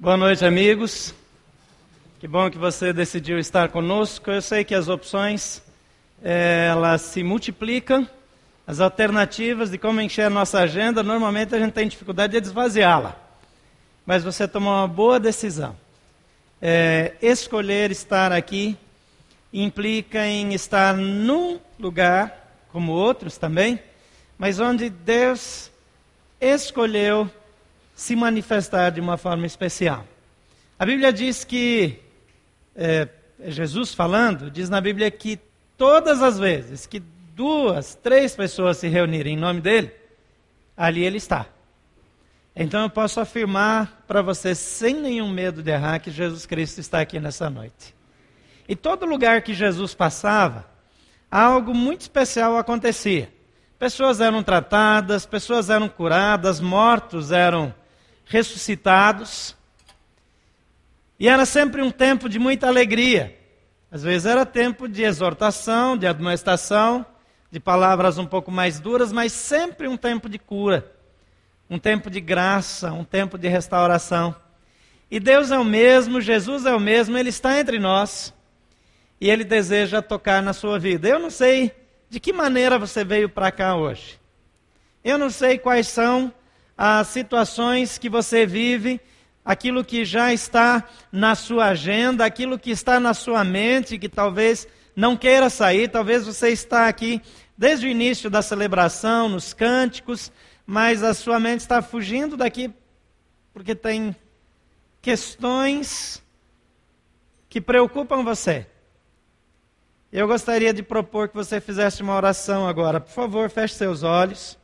Boa noite, amigos. Que bom que você decidiu estar conosco. Eu sei que as opções é, elas se multiplicam, as alternativas de como encher a nossa agenda, normalmente a gente tem dificuldade de esvaziá-la. Mas você tomou uma boa decisão. É, escolher estar aqui implica em estar num lugar, como outros também, mas onde Deus escolheu se manifestar de uma forma especial. A Bíblia diz que, é, é, Jesus falando, diz na Bíblia que todas as vezes que duas, três pessoas se reunirem em nome dele, ali ele está. Então eu posso afirmar para você, sem nenhum medo de errar, que Jesus Cristo está aqui nessa noite. E todo lugar que Jesus passava, algo muito especial acontecia. Pessoas eram tratadas, pessoas eram curadas, mortos eram ressuscitados. E era sempre um tempo de muita alegria. Às vezes era tempo de exortação, de admoestação, de palavras um pouco mais duras, mas sempre um tempo de cura, um tempo de graça, um tempo de restauração. E Deus é o mesmo, Jesus é o mesmo, Ele está entre nós e Ele deseja tocar na sua vida. Eu não sei de que maneira você veio para cá hoje. Eu não sei quais são as situações que você vive, aquilo que já está na sua agenda, aquilo que está na sua mente, que talvez não queira sair, talvez você está aqui desde o início da celebração, nos cânticos, mas a sua mente está fugindo daqui porque tem questões que preocupam você. Eu gostaria de propor que você fizesse uma oração agora. Por favor, feche seus olhos.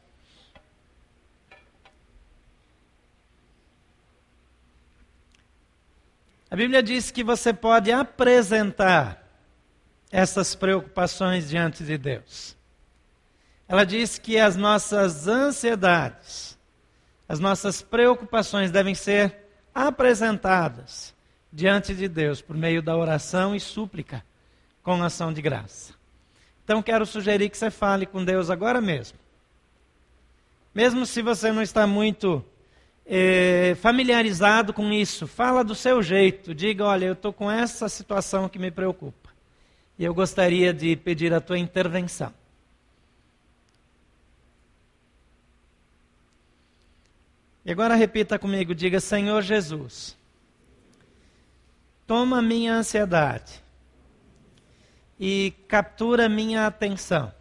A Bíblia diz que você pode apresentar essas preocupações diante de Deus. Ela diz que as nossas ansiedades, as nossas preocupações devem ser apresentadas diante de Deus por meio da oração e súplica com ação de graça. Então quero sugerir que você fale com Deus agora mesmo. Mesmo se você não está muito é, familiarizado com isso, fala do seu jeito, diga: olha, eu estou com essa situação que me preocupa. E eu gostaria de pedir a tua intervenção. E agora repita comigo: diga, Senhor Jesus, toma minha ansiedade e captura minha atenção,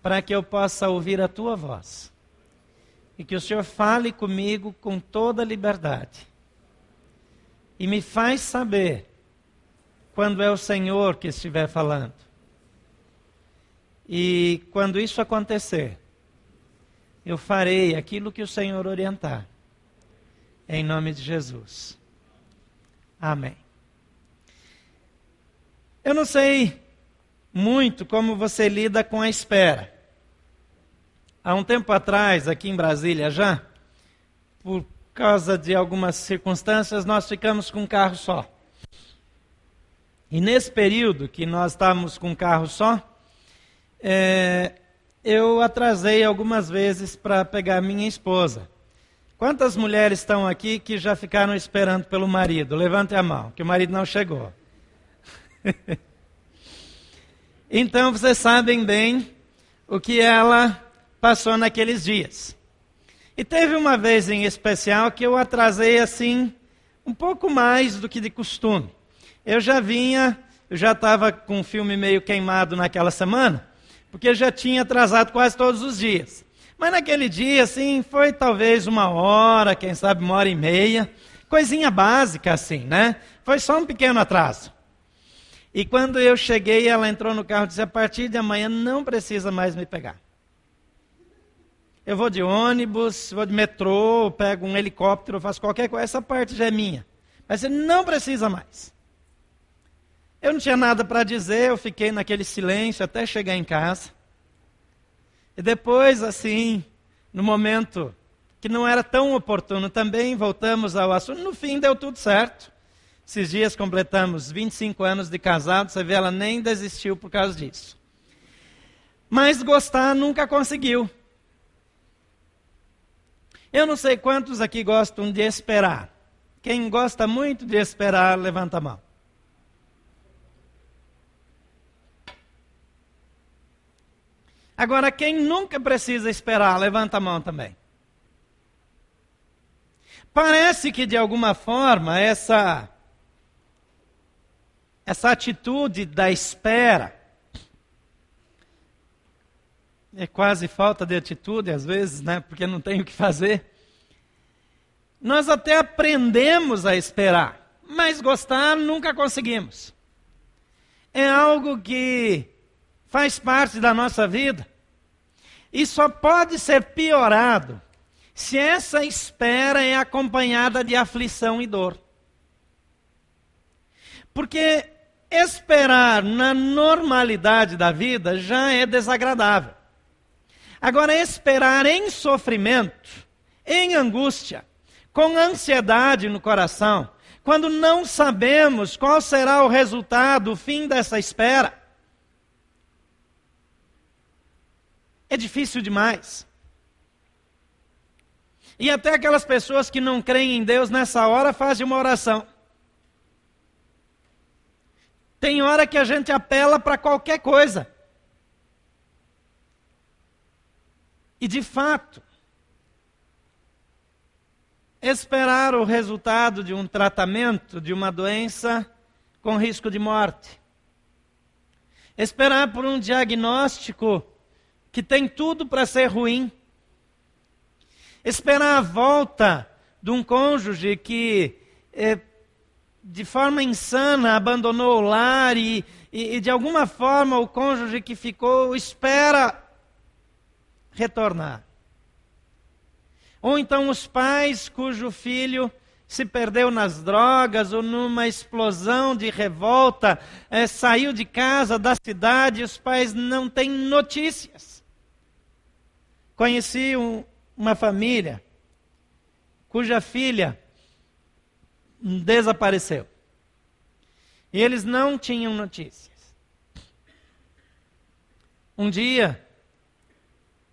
para que eu possa ouvir a tua voz e que o Senhor fale comigo com toda liberdade. E me faz saber quando é o Senhor que estiver falando. E quando isso acontecer, eu farei aquilo que o Senhor orientar. Em nome de Jesus. Amém. Eu não sei muito como você lida com a espera. Há um tempo atrás, aqui em Brasília já, por causa de algumas circunstâncias, nós ficamos com um carro só. E nesse período que nós estávamos com um carro só, é, eu atrasei algumas vezes para pegar minha esposa. Quantas mulheres estão aqui que já ficaram esperando pelo marido? Levante a mão, que o marido não chegou. então vocês sabem bem o que ela passou naqueles dias. E teve uma vez em especial que eu atrasei assim, um pouco mais do que de costume. Eu já vinha, eu já estava com o filme meio queimado naquela semana, porque eu já tinha atrasado quase todos os dias. Mas naquele dia, assim, foi talvez uma hora, quem sabe uma hora e meia, coisinha básica assim, né? Foi só um pequeno atraso. E quando eu cheguei, ela entrou no carro e disse: a partir de amanhã não precisa mais me pegar. Eu vou de ônibus, vou de metrô, pego um helicóptero, faço qualquer coisa, essa parte já é minha. Mas você não precisa mais. Eu não tinha nada para dizer, eu fiquei naquele silêncio até chegar em casa. E depois, assim, no momento que não era tão oportuno também, voltamos ao assunto. No fim, deu tudo certo. Esses dias completamos 25 anos de casado, você vê, ela nem desistiu por causa disso. Mas gostar nunca conseguiu. Eu não sei quantos aqui gostam de esperar. Quem gosta muito de esperar, levanta a mão. Agora, quem nunca precisa esperar, levanta a mão também. Parece que de alguma forma essa essa atitude da espera é quase falta de atitude às vezes, né? Porque não tem o que fazer. Nós até aprendemos a esperar, mas gostar nunca conseguimos. É algo que faz parte da nossa vida e só pode ser piorado se essa espera é acompanhada de aflição e dor. Porque esperar na normalidade da vida já é desagradável. Agora, esperar em sofrimento, em angústia, com ansiedade no coração, quando não sabemos qual será o resultado, o fim dessa espera, é difícil demais. E até aquelas pessoas que não creem em Deus nessa hora fazem uma oração. Tem hora que a gente apela para qualquer coisa. E de fato, esperar o resultado de um tratamento de uma doença com risco de morte. Esperar por um diagnóstico que tem tudo para ser ruim esperar a volta de um cônjuge que é, de forma insana abandonou o lar e, e, e de alguma forma o cônjuge que ficou espera retornar. Ou então os pais cujo filho se perdeu nas drogas ou numa explosão de revolta, é, saiu de casa, da cidade, os pais não têm notícias. Conheci um, uma família cuja filha desapareceu. E eles não tinham notícias. Um dia,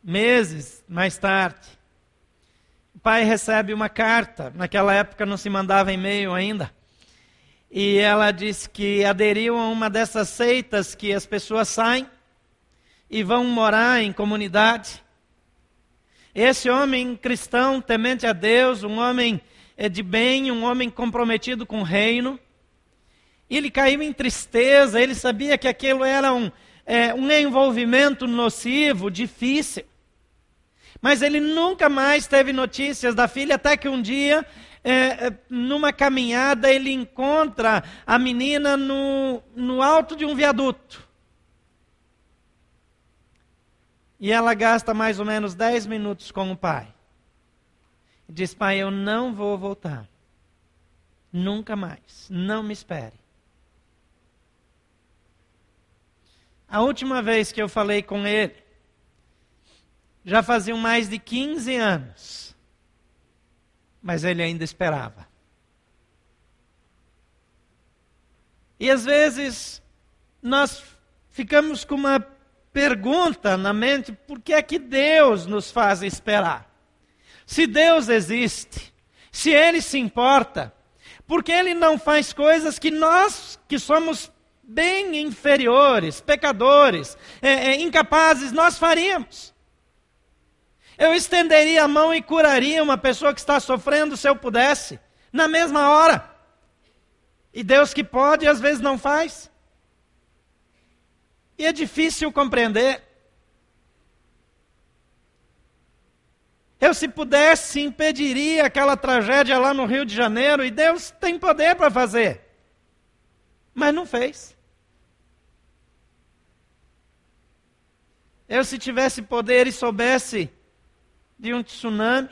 meses mais tarde, o pai recebe uma carta. Naquela época não se mandava e-mail ainda. E ela diz que aderiu a uma dessas seitas que as pessoas saem e vão morar em comunidade esse homem cristão, temente a Deus, um homem eh, de bem, um homem comprometido com o reino, ele caiu em tristeza, ele sabia que aquilo era um, é, um envolvimento nocivo, difícil. Mas ele nunca mais teve notícias da filha, até que um dia, é, numa caminhada, ele encontra a menina no, no alto de um viaduto. E ela gasta mais ou menos 10 minutos com o pai. Diz: Pai, eu não vou voltar. Nunca mais. Não me espere. A última vez que eu falei com ele, já faziam mais de 15 anos. Mas ele ainda esperava. E às vezes nós ficamos com uma pergunta na mente por que é que Deus nos faz esperar. Se Deus existe, se Ele se importa, por que Ele não faz coisas que nós, que somos bem inferiores, pecadores, é, é, incapazes, nós faríamos? Eu estenderia a mão e curaria uma pessoa que está sofrendo se eu pudesse, na mesma hora. E Deus que pode, às vezes não faz. E é difícil compreender. Eu, se pudesse, impediria aquela tragédia lá no Rio de Janeiro, e Deus tem poder para fazer. Mas não fez. Eu, se tivesse poder e soubesse de um tsunami,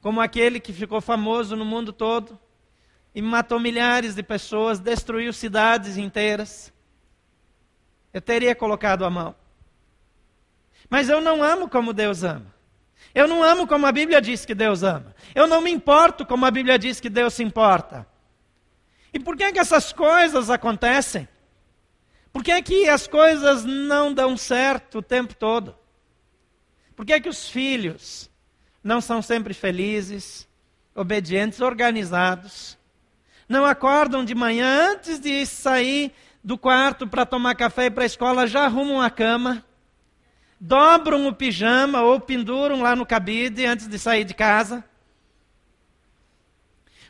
como aquele que ficou famoso no mundo todo, e matou milhares de pessoas, destruiu cidades inteiras, eu teria colocado a mão. Mas eu não amo como Deus ama. Eu não amo como a Bíblia diz que Deus ama. Eu não me importo como a Bíblia diz que Deus se importa. E por que, é que essas coisas acontecem? Por que, é que as coisas não dão certo o tempo todo? Por que, é que os filhos não são sempre felizes? obedientes, organizados. Não acordam de manhã antes de sair do quarto para tomar café e para a escola, já arrumam a cama, dobram o pijama ou penduram lá no cabide antes de sair de casa.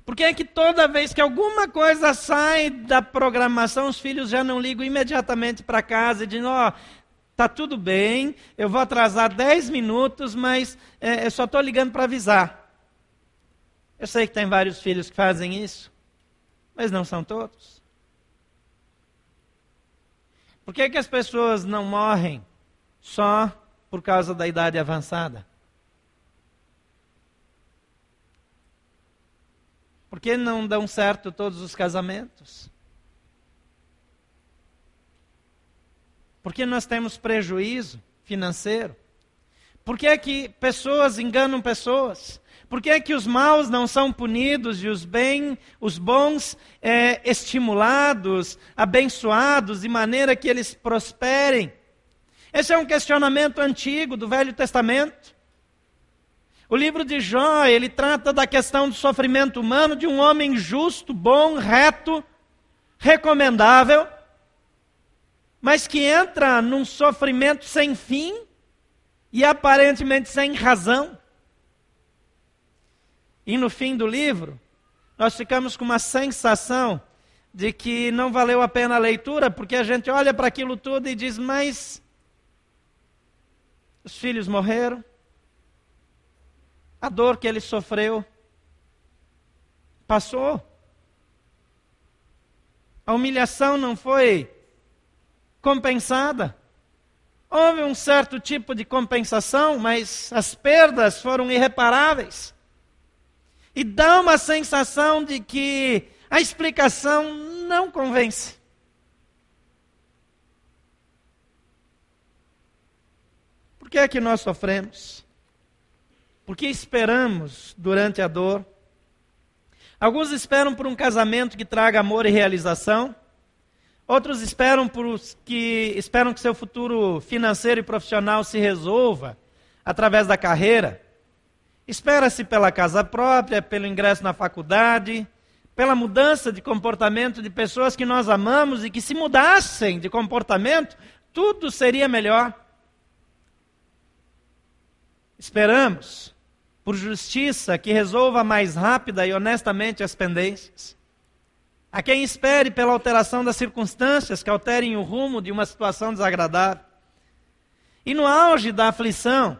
Porque é que toda vez que alguma coisa sai da programação, os filhos já não ligam imediatamente para casa e dizem: Ó, oh, tá tudo bem, eu vou atrasar 10 minutos, mas é, eu só estou ligando para avisar. Eu sei que tem vários filhos que fazem isso, mas não são todos. Por que, que as pessoas não morrem só por causa da idade avançada? Por que não dão certo todos os casamentos? Porque nós temos prejuízo financeiro? Por que é que pessoas enganam pessoas? Por que é que os maus não são punidos e os bem, os bons é, estimulados, abençoados, de maneira que eles prosperem? Esse é um questionamento antigo do Velho Testamento. O livro de Jó, ele trata da questão do sofrimento humano de um homem justo, bom, reto, recomendável, mas que entra num sofrimento sem fim e aparentemente sem razão. E no fim do livro, nós ficamos com uma sensação de que não valeu a pena a leitura, porque a gente olha para aquilo tudo e diz: Mas os filhos morreram, a dor que ele sofreu passou. A humilhação não foi compensada. Houve um certo tipo de compensação, mas as perdas foram irreparáveis. E dá uma sensação de que a explicação não convence. Por que é que nós sofremos? Porque esperamos durante a dor. Alguns esperam por um casamento que traga amor e realização. Outros esperam por que esperam que seu futuro financeiro e profissional se resolva através da carreira. Espera-se pela casa própria, pelo ingresso na faculdade, pela mudança de comportamento de pessoas que nós amamos e que se mudassem de comportamento, tudo seria melhor. Esperamos por justiça que resolva mais rápida e honestamente as pendências. A quem espere pela alteração das circunstâncias que alterem o rumo de uma situação desagradável. E no auge da aflição,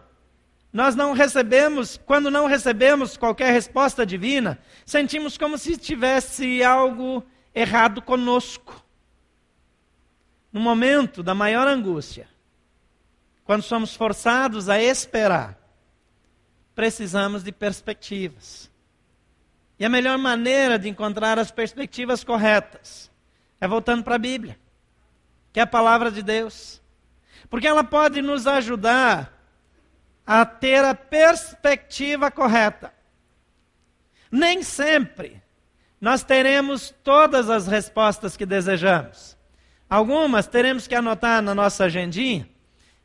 nós não recebemos, quando não recebemos qualquer resposta divina, sentimos como se tivesse algo errado conosco. No momento da maior angústia, quando somos forçados a esperar, precisamos de perspectivas. E a melhor maneira de encontrar as perspectivas corretas é voltando para a Bíblia, que é a palavra de Deus. Porque ela pode nos ajudar a ter a perspectiva correta. Nem sempre nós teremos todas as respostas que desejamos. Algumas teremos que anotar na nossa agendinha.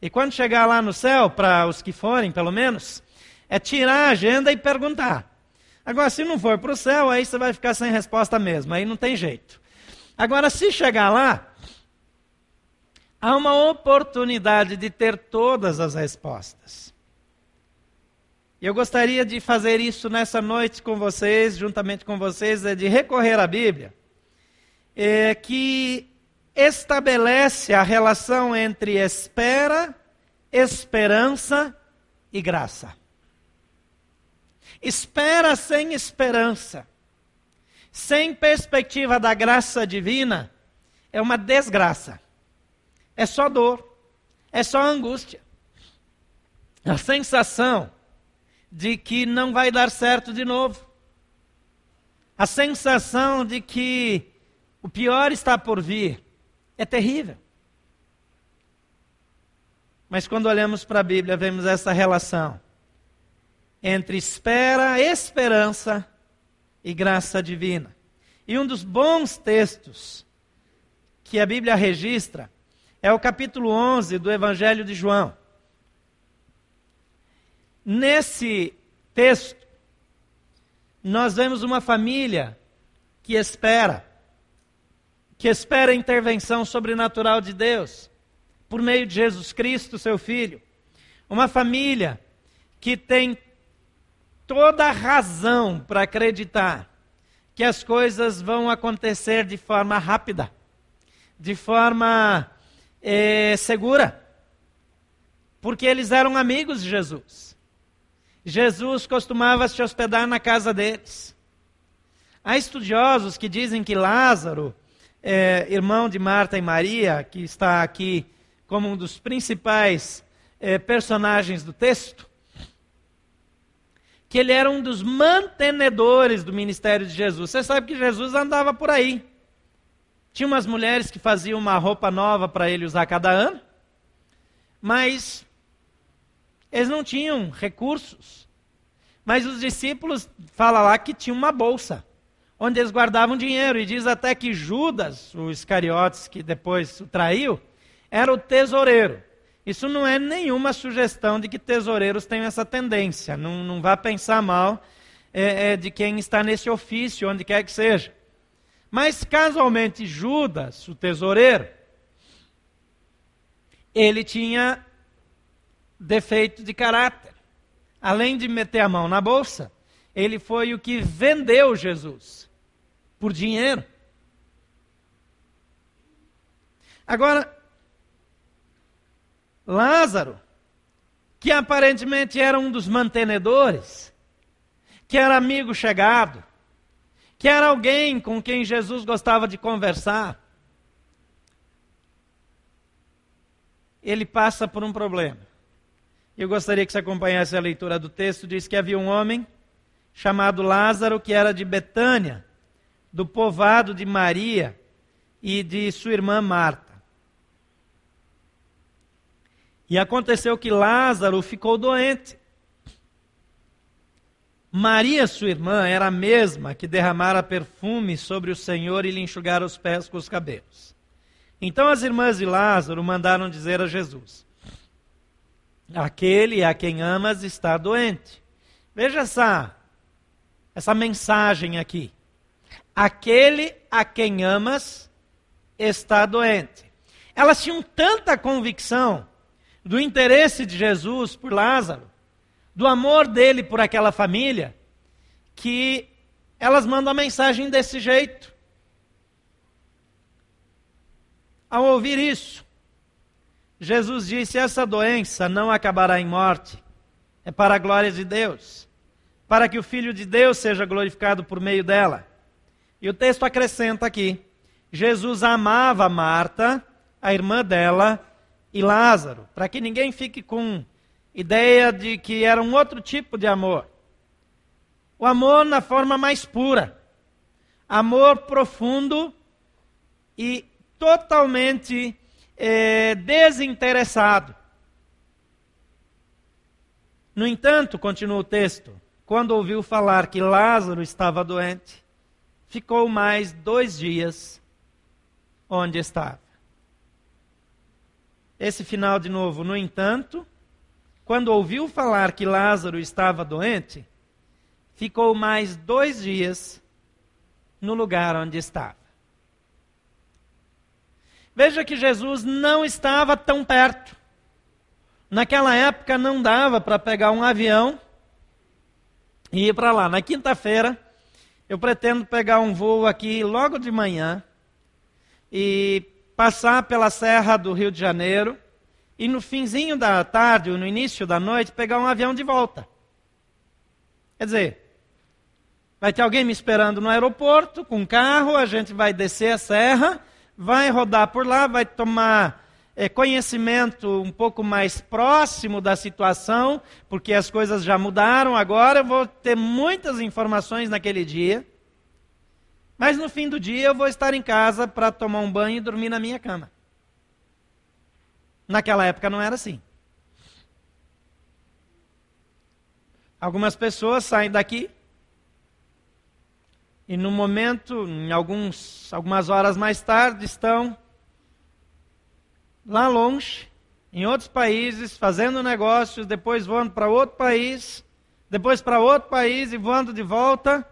E quando chegar lá no céu, para os que forem, pelo menos, é tirar a agenda e perguntar. Agora, se não for para o céu, aí você vai ficar sem resposta mesmo, aí não tem jeito. Agora, se chegar lá, há uma oportunidade de ter todas as respostas. Eu gostaria de fazer isso nessa noite com vocês, juntamente com vocês, é de recorrer à Bíblia, é, que estabelece a relação entre espera, esperança e graça. Espera sem esperança, sem perspectiva da graça divina, é uma desgraça. É só dor, é só angústia. A sensação de que não vai dar certo de novo. A sensação de que o pior está por vir é terrível. Mas quando olhamos para a Bíblia, vemos essa relação entre espera, esperança e graça divina. E um dos bons textos que a Bíblia registra é o capítulo 11 do Evangelho de João. Nesse texto, nós vemos uma família que espera, que espera a intervenção sobrenatural de Deus, por meio de Jesus Cristo, seu Filho. Uma família que tem toda razão para acreditar que as coisas vão acontecer de forma rápida, de forma é, segura, porque eles eram amigos de Jesus. Jesus costumava se hospedar na casa deles. Há estudiosos que dizem que Lázaro, é, irmão de Marta e Maria, que está aqui como um dos principais é, personagens do texto, que ele era um dos mantenedores do ministério de Jesus. Você sabe que Jesus andava por aí. Tinha umas mulheres que faziam uma roupa nova para ele usar cada ano, mas eles não tinham recursos. Mas os discípulos falam lá que tinha uma bolsa, onde eles guardavam dinheiro. E diz até que Judas, o Iscariotes, que depois o traiu, era o tesoureiro. Isso não é nenhuma sugestão de que tesoureiros tenham essa tendência. Não, não vá pensar mal é, é, de quem está nesse ofício, onde quer que seja. Mas casualmente Judas, o tesoureiro, ele tinha defeito de caráter. Além de meter a mão na bolsa, ele foi o que vendeu Jesus por dinheiro. Agora, Lázaro, que aparentemente era um dos mantenedores, que era amigo chegado, que era alguém com quem Jesus gostava de conversar, ele passa por um problema. Eu gostaria que você acompanhasse a leitura do texto. Diz que havia um homem chamado Lázaro, que era de Betânia, do povoado de Maria e de sua irmã Marta. E aconteceu que Lázaro ficou doente. Maria, sua irmã, era a mesma que derramara perfume sobre o Senhor e lhe enxugara os pés com os cabelos. Então as irmãs de Lázaro mandaram dizer a Jesus: Aquele a quem amas está doente. Veja essa, essa mensagem aqui. Aquele a quem amas está doente. Elas tinham tanta convicção do interesse de Jesus por Lázaro, do amor dele por aquela família, que elas mandam a mensagem desse jeito. Ao ouvir isso, Jesus disse: Essa doença não acabará em morte, é para a glória de Deus, para que o Filho de Deus seja glorificado por meio dela. E o texto acrescenta aqui: Jesus amava Marta, a irmã dela, e Lázaro, para que ninguém fique com ideia de que era um outro tipo de amor. O amor na forma mais pura. Amor profundo e totalmente é, desinteressado. No entanto, continua o texto, quando ouviu falar que Lázaro estava doente, ficou mais dois dias onde estava. Esse final de novo, no entanto, quando ouviu falar que Lázaro estava doente, ficou mais dois dias no lugar onde estava. Veja que Jesus não estava tão perto. Naquela época não dava para pegar um avião e ir para lá. Na quinta-feira, eu pretendo pegar um voo aqui logo de manhã e passar pela serra do Rio de Janeiro e no finzinho da tarde ou no início da noite pegar um avião de volta. Quer dizer, vai ter alguém me esperando no aeroporto com um carro, a gente vai descer a serra, vai rodar por lá, vai tomar é, conhecimento um pouco mais próximo da situação, porque as coisas já mudaram agora, eu vou ter muitas informações naquele dia. Mas no fim do dia eu vou estar em casa para tomar um banho e dormir na minha cama. Naquela época não era assim. Algumas pessoas saem daqui e no momento, em alguns, algumas horas mais tarde, estão lá longe, em outros países, fazendo negócios, depois voando para outro país, depois para outro país e voando de volta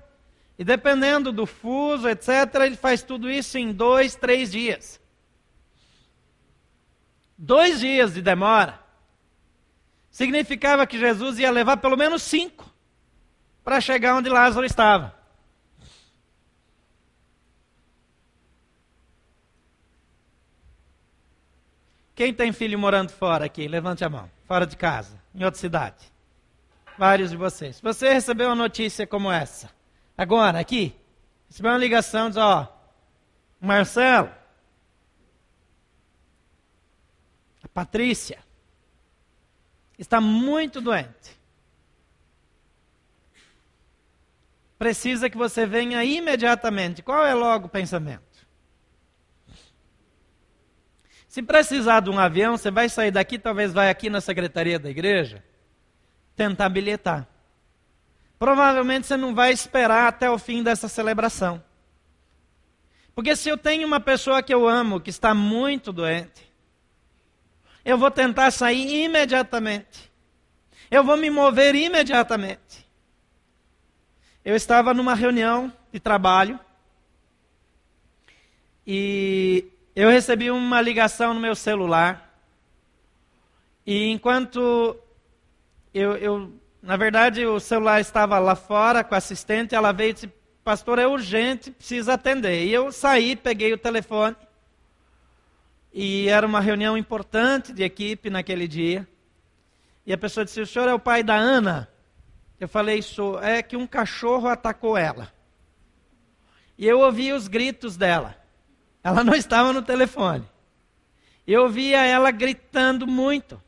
E dependendo do fuso, etc., ele faz tudo isso em dois, três dias. Dois dias de demora significava que Jesus ia levar pelo menos cinco para chegar onde Lázaro estava. Quem tem filho morando fora aqui? Levante a mão. Fora de casa, em outra cidade. Vários de vocês. Você recebeu uma notícia como essa, agora, aqui, recebeu uma ligação, diz, ó, Marcelo, a Patrícia, está muito doente. Precisa que você venha imediatamente. Qual é logo o pensamento? Se precisar de um avião, você vai sair daqui, talvez vai aqui na secretaria da igreja, tentar bilhetar. Provavelmente você não vai esperar até o fim dessa celebração. Porque se eu tenho uma pessoa que eu amo que está muito doente, eu vou tentar sair imediatamente. Eu vou me mover imediatamente. Eu estava numa reunião de trabalho e eu recebi uma ligação no meu celular. E enquanto eu, eu, na verdade, o celular estava lá fora com a assistente, ela veio e disse: Pastor, é urgente, precisa atender. E eu saí, peguei o telefone. E era uma reunião importante de equipe naquele dia. E a pessoa disse: O senhor é o pai da Ana? Eu falei: Sou. É que um cachorro atacou ela. E eu ouvi os gritos dela. Ela não estava no telefone. Eu via ela gritando muito.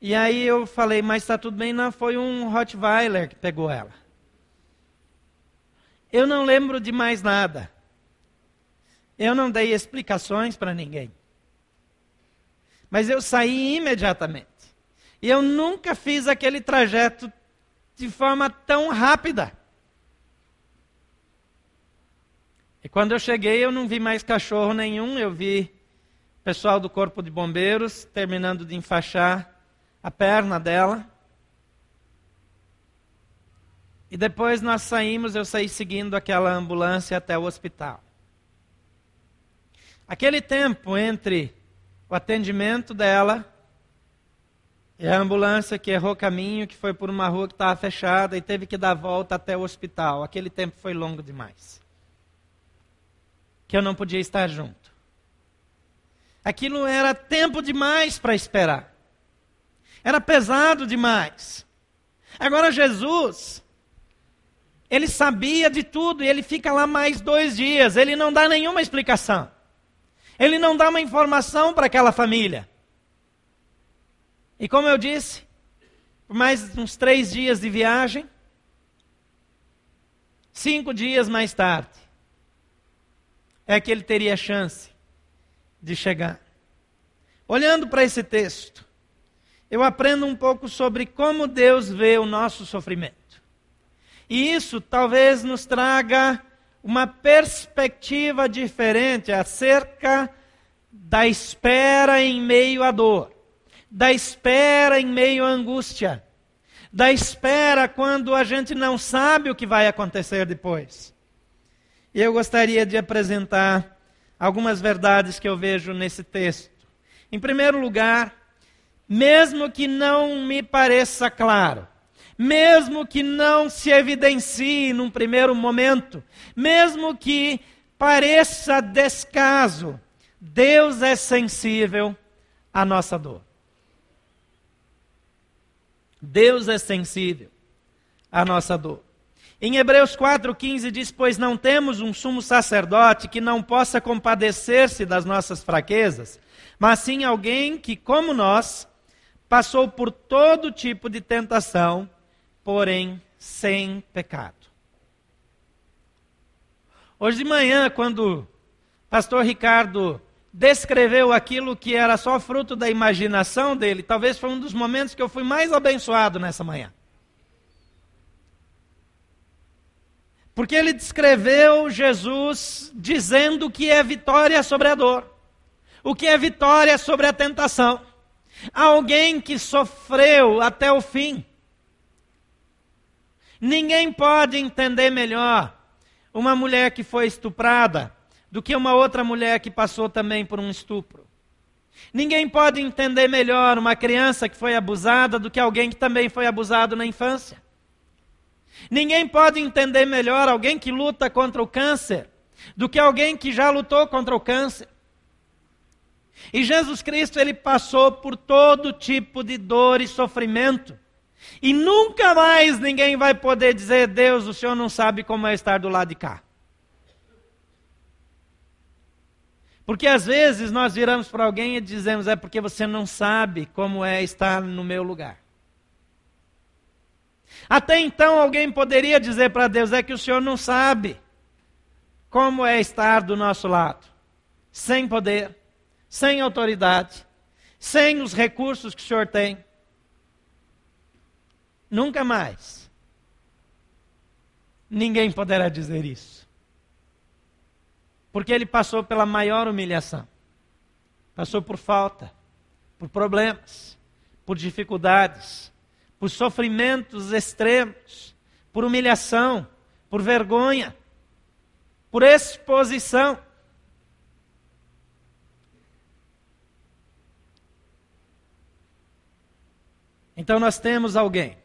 E aí eu falei, mas está tudo bem? Não, foi um Rottweiler que pegou ela. Eu não lembro de mais nada. Eu não dei explicações para ninguém. Mas eu saí imediatamente. E eu nunca fiz aquele trajeto de forma tão rápida. E quando eu cheguei, eu não vi mais cachorro nenhum, eu vi pessoal do Corpo de Bombeiros terminando de enfaixar a perna dela. E depois nós saímos, eu saí seguindo aquela ambulância até o hospital. Aquele tempo entre o atendimento dela e a ambulância que errou caminho, que foi por uma rua que estava fechada e teve que dar volta até o hospital. Aquele tempo foi longo demais que eu não podia estar junto. Aquilo era tempo demais para esperar. Era pesado demais. Agora Jesus, ele sabia de tudo e ele fica lá mais dois dias. Ele não dá nenhuma explicação. Ele não dá uma informação para aquela família. E como eu disse, por mais uns três dias de viagem, cinco dias mais tarde, é que ele teria chance de chegar. Olhando para esse texto, eu aprendo um pouco sobre como Deus vê o nosso sofrimento. E isso talvez nos traga uma perspectiva diferente acerca da espera em meio à dor, da espera em meio à angústia, da espera quando a gente não sabe o que vai acontecer depois. E eu gostaria de apresentar algumas verdades que eu vejo nesse texto. Em primeiro lugar, mesmo que não me pareça claro, mesmo que não se evidencie num primeiro momento, mesmo que pareça descaso, Deus é sensível à nossa dor. Deus é sensível à nossa dor. Em Hebreus 4,15 diz: Pois não temos um sumo sacerdote que não possa compadecer-se das nossas fraquezas, mas sim alguém que, como nós, passou por todo tipo de tentação, porém sem pecado. Hoje de manhã, quando o pastor Ricardo descreveu aquilo que era só fruto da imaginação dele, talvez foi um dos momentos que eu fui mais abençoado nessa manhã. Porque ele descreveu Jesus dizendo que é vitória sobre a dor, o que é vitória sobre a tentação. Alguém que sofreu até o fim. Ninguém pode entender melhor uma mulher que foi estuprada do que uma outra mulher que passou também por um estupro. Ninguém pode entender melhor uma criança que foi abusada do que alguém que também foi abusado na infância. Ninguém pode entender melhor alguém que luta contra o câncer do que alguém que já lutou contra o câncer. E Jesus Cristo, ele passou por todo tipo de dor e sofrimento. E nunca mais ninguém vai poder dizer: Deus, o Senhor não sabe como é estar do lado de cá. Porque às vezes nós viramos para alguém e dizemos: é porque você não sabe como é estar no meu lugar. Até então alguém poderia dizer para Deus: é que o Senhor não sabe como é estar do nosso lado, sem poder, sem autoridade, sem os recursos que o Senhor tem. Nunca mais ninguém poderá dizer isso. Porque ele passou pela maior humilhação. Passou por falta, por problemas, por dificuldades, por sofrimentos extremos, por humilhação, por vergonha, por exposição. Então nós temos alguém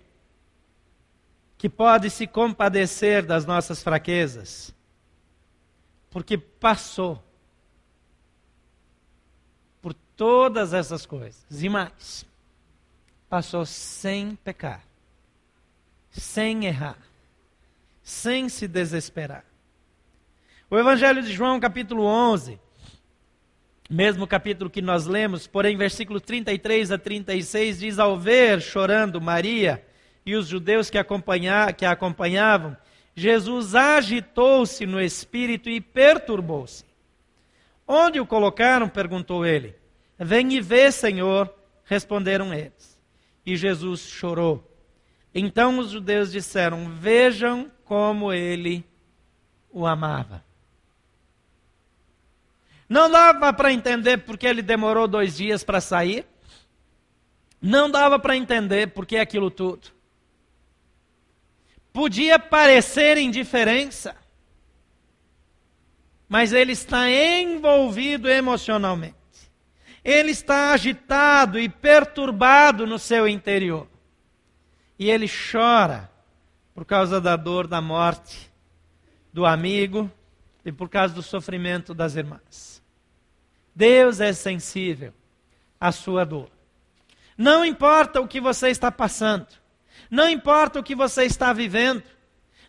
que pode se compadecer das nossas fraquezas, porque passou por todas essas coisas e mais. Passou sem pecar, sem errar, sem se desesperar. O Evangelho de João, capítulo 11, mesmo capítulo que nós lemos, porém, versículo 33 a 36 diz: Ao ver chorando Maria e os judeus que, acompanha, que a acompanhavam, Jesus agitou-se no espírito e perturbou-se. Onde o colocaram? perguntou ele. Vem e vê, Senhor, responderam eles. E Jesus chorou. Então os judeus disseram: Vejam como ele o amava. Não dava para entender porque ele demorou dois dias para sair. Não dava para entender porque aquilo tudo. Podia parecer indiferença, mas ele está envolvido emocionalmente. Ele está agitado e perturbado no seu interior. E ele chora por causa da dor da morte do amigo e por causa do sofrimento das irmãs. Deus é sensível à sua dor. Não importa o que você está passando. Não importa o que você está vivendo,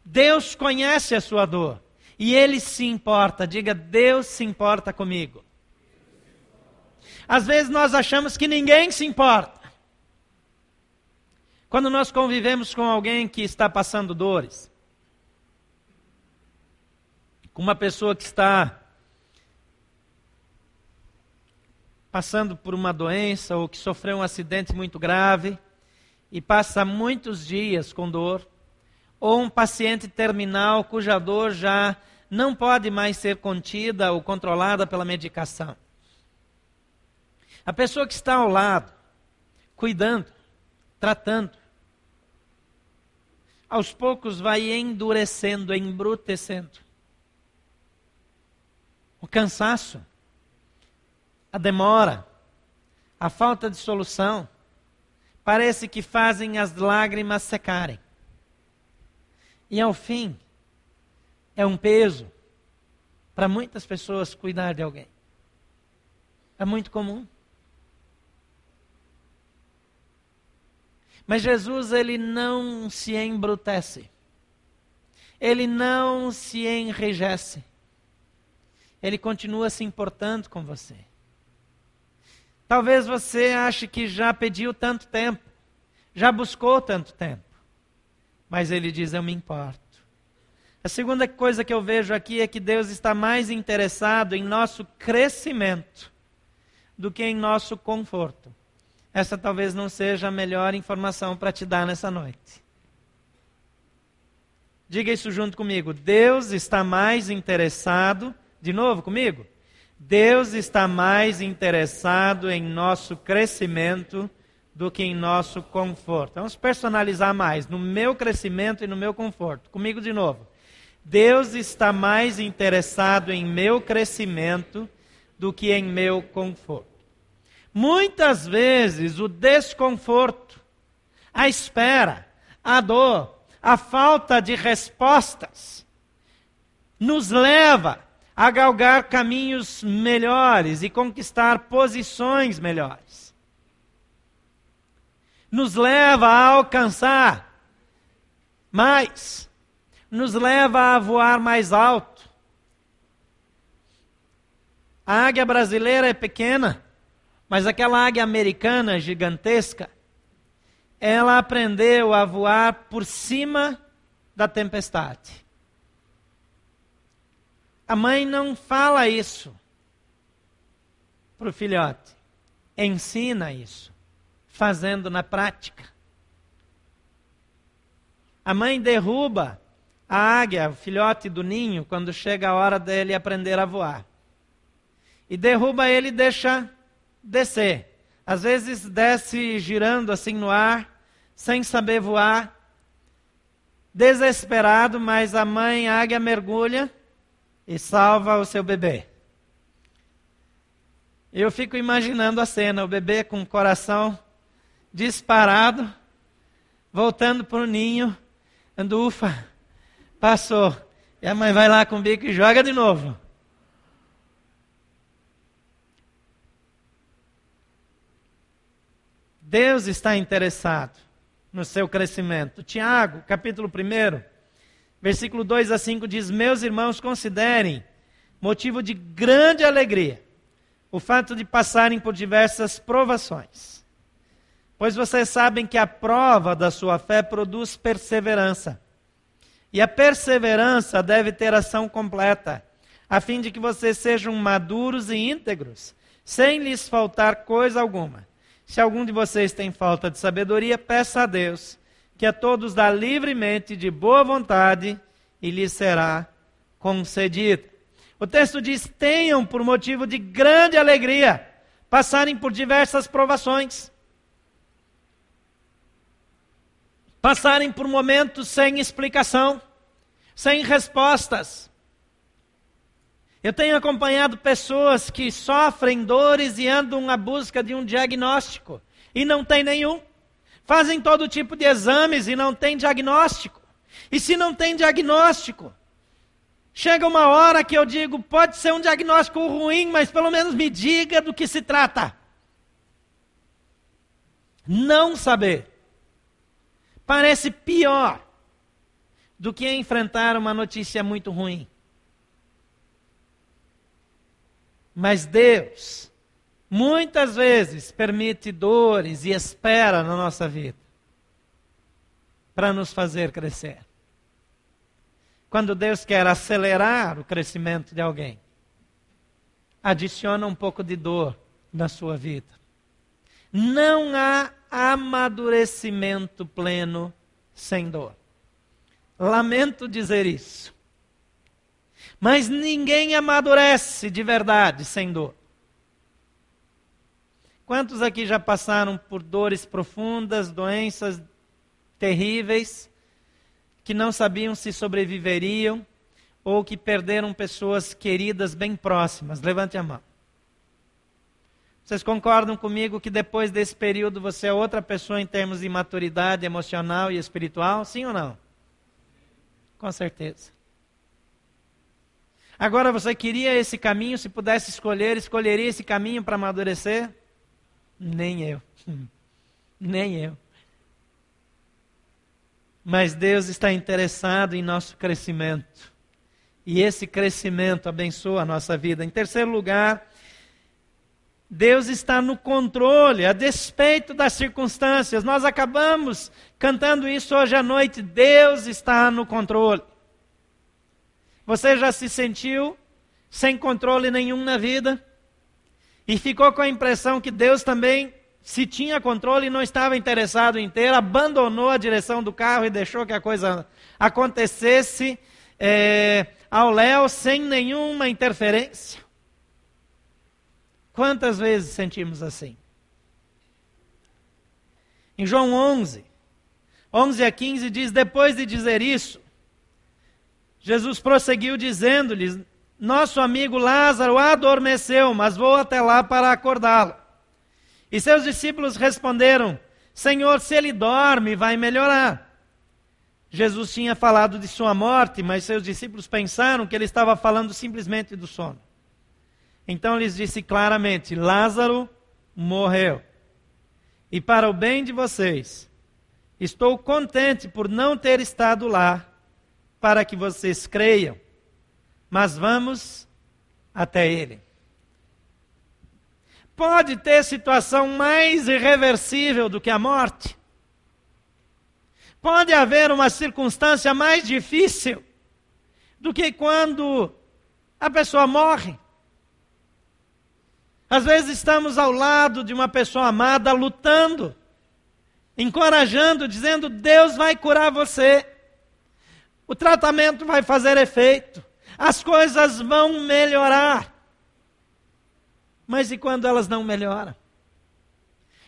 Deus conhece a sua dor e Ele se importa. Diga, Deus se importa comigo. Às vezes nós achamos que ninguém se importa. Quando nós convivemos com alguém que está passando dores, com uma pessoa que está passando por uma doença ou que sofreu um acidente muito grave, e passa muitos dias com dor, ou um paciente terminal cuja dor já não pode mais ser contida ou controlada pela medicação. A pessoa que está ao lado, cuidando, tratando, aos poucos vai endurecendo, embrutecendo. O cansaço, a demora, a falta de solução, parece que fazem as lágrimas secarem. E ao fim, é um peso para muitas pessoas cuidar de alguém. É muito comum. Mas Jesus, ele não se embrutece. Ele não se enrijece. Ele continua se importando com você. Talvez você ache que já pediu tanto tempo, já buscou tanto tempo. Mas ele diz: Eu me importo. A segunda coisa que eu vejo aqui é que Deus está mais interessado em nosso crescimento do que em nosso conforto. Essa talvez não seja a melhor informação para te dar nessa noite. Diga isso junto comigo. Deus está mais interessado, de novo comigo, Deus está mais interessado em nosso crescimento do que em nosso conforto. Vamos personalizar mais no meu crescimento e no meu conforto. Comigo de novo. Deus está mais interessado em meu crescimento do que em meu conforto. Muitas vezes o desconforto, a espera, a dor, a falta de respostas nos leva a galgar caminhos melhores e conquistar posições melhores nos leva a alcançar mais, nos leva a voar mais alto. A águia brasileira é pequena, mas aquela águia americana gigantesca, ela aprendeu a voar por cima da tempestade. A mãe não fala isso para o filhote, ensina isso fazendo na prática. A mãe derruba a águia, o filhote do ninho, quando chega a hora dele aprender a voar. E derruba ele e deixa descer. Às vezes desce girando assim no ar, sem saber voar, desesperado, mas a mãe águia mergulha e salva o seu bebê. Eu fico imaginando a cena, o bebê com o coração disparado, voltando para o ninho, ando, ufa, passou. E a mãe vai lá com o bico e joga de novo. Deus está interessado no seu crescimento. Tiago, capítulo 1, versículo 2 a 5 diz: Meus irmãos, considerem motivo de grande alegria o fato de passarem por diversas provações Pois vocês sabem que a prova da sua fé produz perseverança. E a perseverança deve ter ação completa, a fim de que vocês sejam maduros e íntegros, sem lhes faltar coisa alguma. Se algum de vocês tem falta de sabedoria, peça a Deus, que a todos dá livremente, de boa vontade, e lhes será concedido. O texto diz: tenham por motivo de grande alegria passarem por diversas provações passarem por momentos sem explicação, sem respostas. Eu tenho acompanhado pessoas que sofrem dores e andam à busca de um diagnóstico e não tem nenhum. Fazem todo tipo de exames e não tem diagnóstico. E se não tem diagnóstico, chega uma hora que eu digo: pode ser um diagnóstico ruim, mas pelo menos me diga do que se trata. Não saber parece pior do que enfrentar uma notícia muito ruim. Mas Deus, muitas vezes, permite dores e espera na nossa vida para nos fazer crescer. Quando Deus quer acelerar o crescimento de alguém, adiciona um pouco de dor na sua vida. Não há amadurecimento pleno sem dor. Lamento dizer isso. Mas ninguém amadurece de verdade sem dor. Quantos aqui já passaram por dores profundas, doenças terríveis, que não sabiam se sobreviveriam, ou que perderam pessoas queridas bem próximas? Levante a mão. Vocês concordam comigo que depois desse período você é outra pessoa em termos de maturidade emocional e espiritual? Sim ou não? Com certeza. Agora, você queria esse caminho, se pudesse escolher, escolheria esse caminho para amadurecer? Nem eu. Nem eu. Mas Deus está interessado em nosso crescimento. E esse crescimento abençoa a nossa vida. Em terceiro lugar, Deus está no controle, a despeito das circunstâncias. Nós acabamos cantando isso hoje à noite. Deus está no controle. Você já se sentiu sem controle nenhum na vida? E ficou com a impressão que Deus também, se tinha controle e não estava interessado em ter, abandonou a direção do carro e deixou que a coisa acontecesse é, ao léu sem nenhuma interferência? Quantas vezes sentimos assim? Em João 11, 11 a 15 diz: Depois de dizer isso, Jesus prosseguiu dizendo-lhes: Nosso amigo Lázaro adormeceu, mas vou até lá para acordá-lo. E seus discípulos responderam: Senhor, se ele dorme, vai melhorar. Jesus tinha falado de sua morte, mas seus discípulos pensaram que ele estava falando simplesmente do sono. Então lhes disse claramente: Lázaro morreu. E para o bem de vocês, estou contente por não ter estado lá, para que vocês creiam. Mas vamos até ele. Pode ter situação mais irreversível do que a morte? Pode haver uma circunstância mais difícil do que quando a pessoa morre? Às vezes estamos ao lado de uma pessoa amada, lutando, encorajando, dizendo: Deus vai curar você, o tratamento vai fazer efeito, as coisas vão melhorar. Mas e quando elas não melhoram?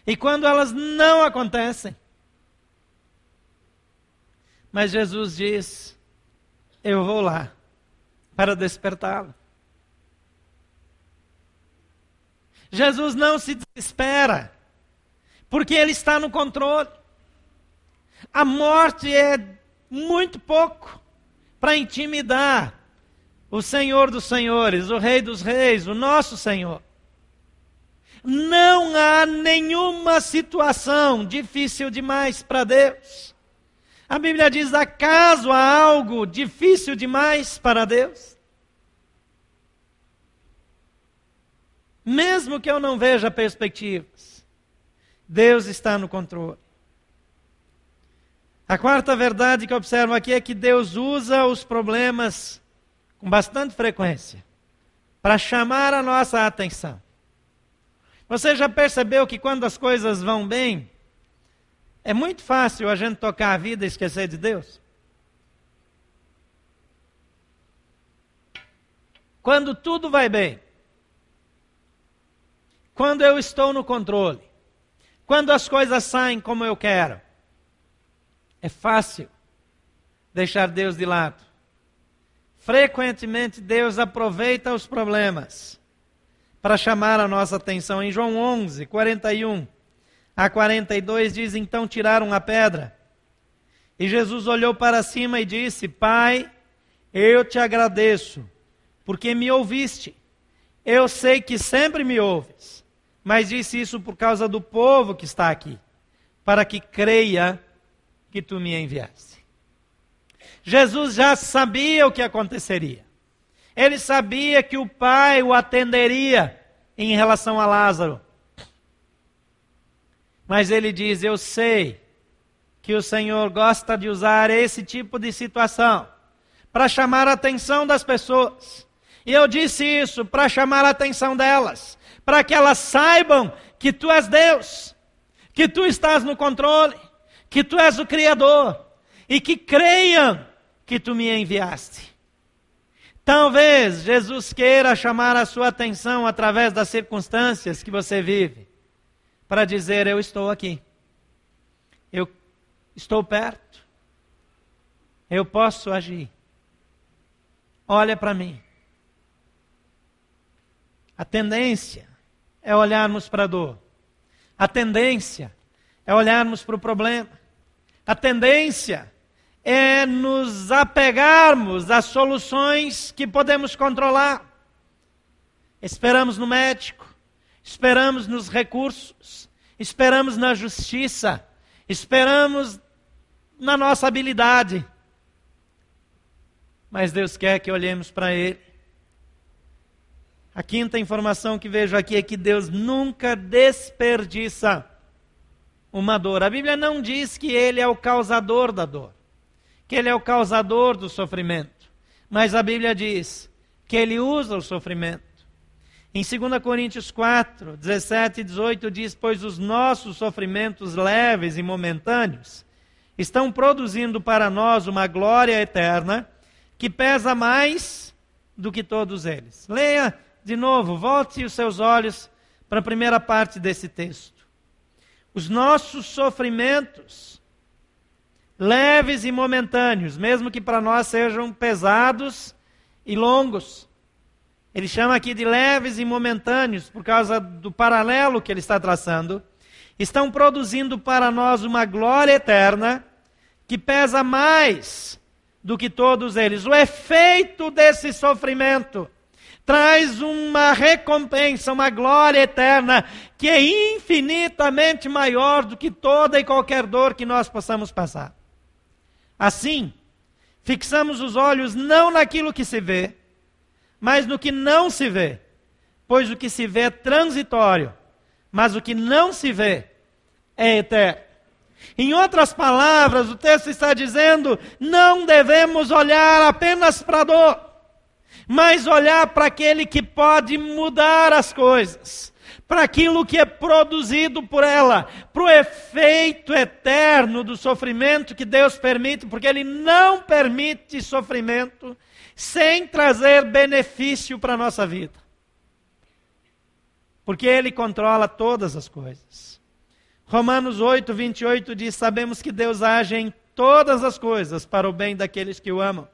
E quando elas não acontecem? Mas Jesus diz: Eu vou lá para despertá-lo. Jesus não se desespera, porque Ele está no controle. A morte é muito pouco para intimidar o Senhor dos Senhores, o Rei dos Reis, o nosso Senhor. Não há nenhuma situação difícil demais para Deus. A Bíblia diz: acaso há algo difícil demais para Deus? mesmo que eu não veja perspectivas, Deus está no controle. A quarta verdade que eu observo aqui é que Deus usa os problemas com bastante frequência para chamar a nossa atenção. Você já percebeu que quando as coisas vão bem, é muito fácil a gente tocar a vida e esquecer de Deus? Quando tudo vai bem, quando eu estou no controle, quando as coisas saem como eu quero, é fácil deixar Deus de lado. Frequentemente Deus aproveita os problemas para chamar a nossa atenção. Em João 11, 41 a 42 diz: Então tiraram a pedra. E Jesus olhou para cima e disse: Pai, eu te agradeço, porque me ouviste. Eu sei que sempre me ouves mas disse isso por causa do povo que está aqui, para que creia que tu me enviaste. Jesus já sabia o que aconteceria. Ele sabia que o Pai o atenderia em relação a Lázaro. Mas ele diz: Eu sei que o Senhor gosta de usar esse tipo de situação para chamar a atenção das pessoas. E eu disse isso para chamar a atenção delas para que elas saibam que tu és Deus, que tu estás no controle, que tu és o Criador e que creiam que tu me enviaste. Talvez Jesus queira chamar a sua atenção através das circunstâncias que você vive, para dizer: Eu estou aqui, eu estou perto, eu posso agir. Olha para mim. A tendência é olharmos para a dor. A tendência é olharmos para o problema. A tendência é nos apegarmos às soluções que podemos controlar. Esperamos no médico, esperamos nos recursos, esperamos na justiça, esperamos na nossa habilidade. Mas Deus quer que olhemos para Ele a quinta informação que vejo aqui é que Deus nunca desperdiça uma dor. A Bíblia não diz que Ele é o causador da dor, que Ele é o causador do sofrimento, mas a Bíblia diz que Ele usa o sofrimento. Em 2 Coríntios 4, 17 e 18 diz: Pois os nossos sofrimentos leves e momentâneos estão produzindo para nós uma glória eterna que pesa mais do que todos eles. Leia de novo, volte os seus olhos para a primeira parte desse texto. os nossos sofrimentos, leves e momentâneos, mesmo que para nós sejam pesados e longos. Ele chama aqui de leves e momentâneos, por causa do paralelo que ele está traçando, estão produzindo para nós uma glória eterna que pesa mais do que todos eles. O efeito desse sofrimento traz uma recompensa, uma glória eterna, que é infinitamente maior do que toda e qualquer dor que nós possamos passar. Assim, fixamos os olhos não naquilo que se vê, mas no que não se vê, pois o que se vê é transitório, mas o que não se vê é eterno. Em outras palavras, o texto está dizendo: não devemos olhar apenas para a dor, mas olhar para aquele que pode mudar as coisas, para aquilo que é produzido por ela, para o efeito eterno do sofrimento que Deus permite, porque Ele não permite sofrimento sem trazer benefício para a nossa vida. Porque Ele controla todas as coisas. Romanos 8, 28 diz: Sabemos que Deus age em todas as coisas para o bem daqueles que o amam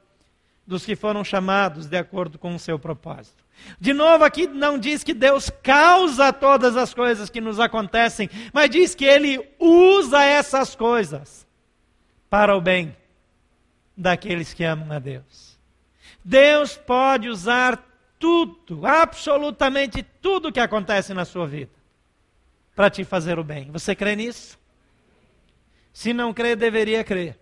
dos que foram chamados de acordo com o seu propósito. De novo, aqui não diz que Deus causa todas as coisas que nos acontecem, mas diz que Ele usa essas coisas para o bem daqueles que amam a Deus. Deus pode usar tudo, absolutamente tudo que acontece na sua vida, para te fazer o bem. Você crê nisso? Se não crê, deveria crer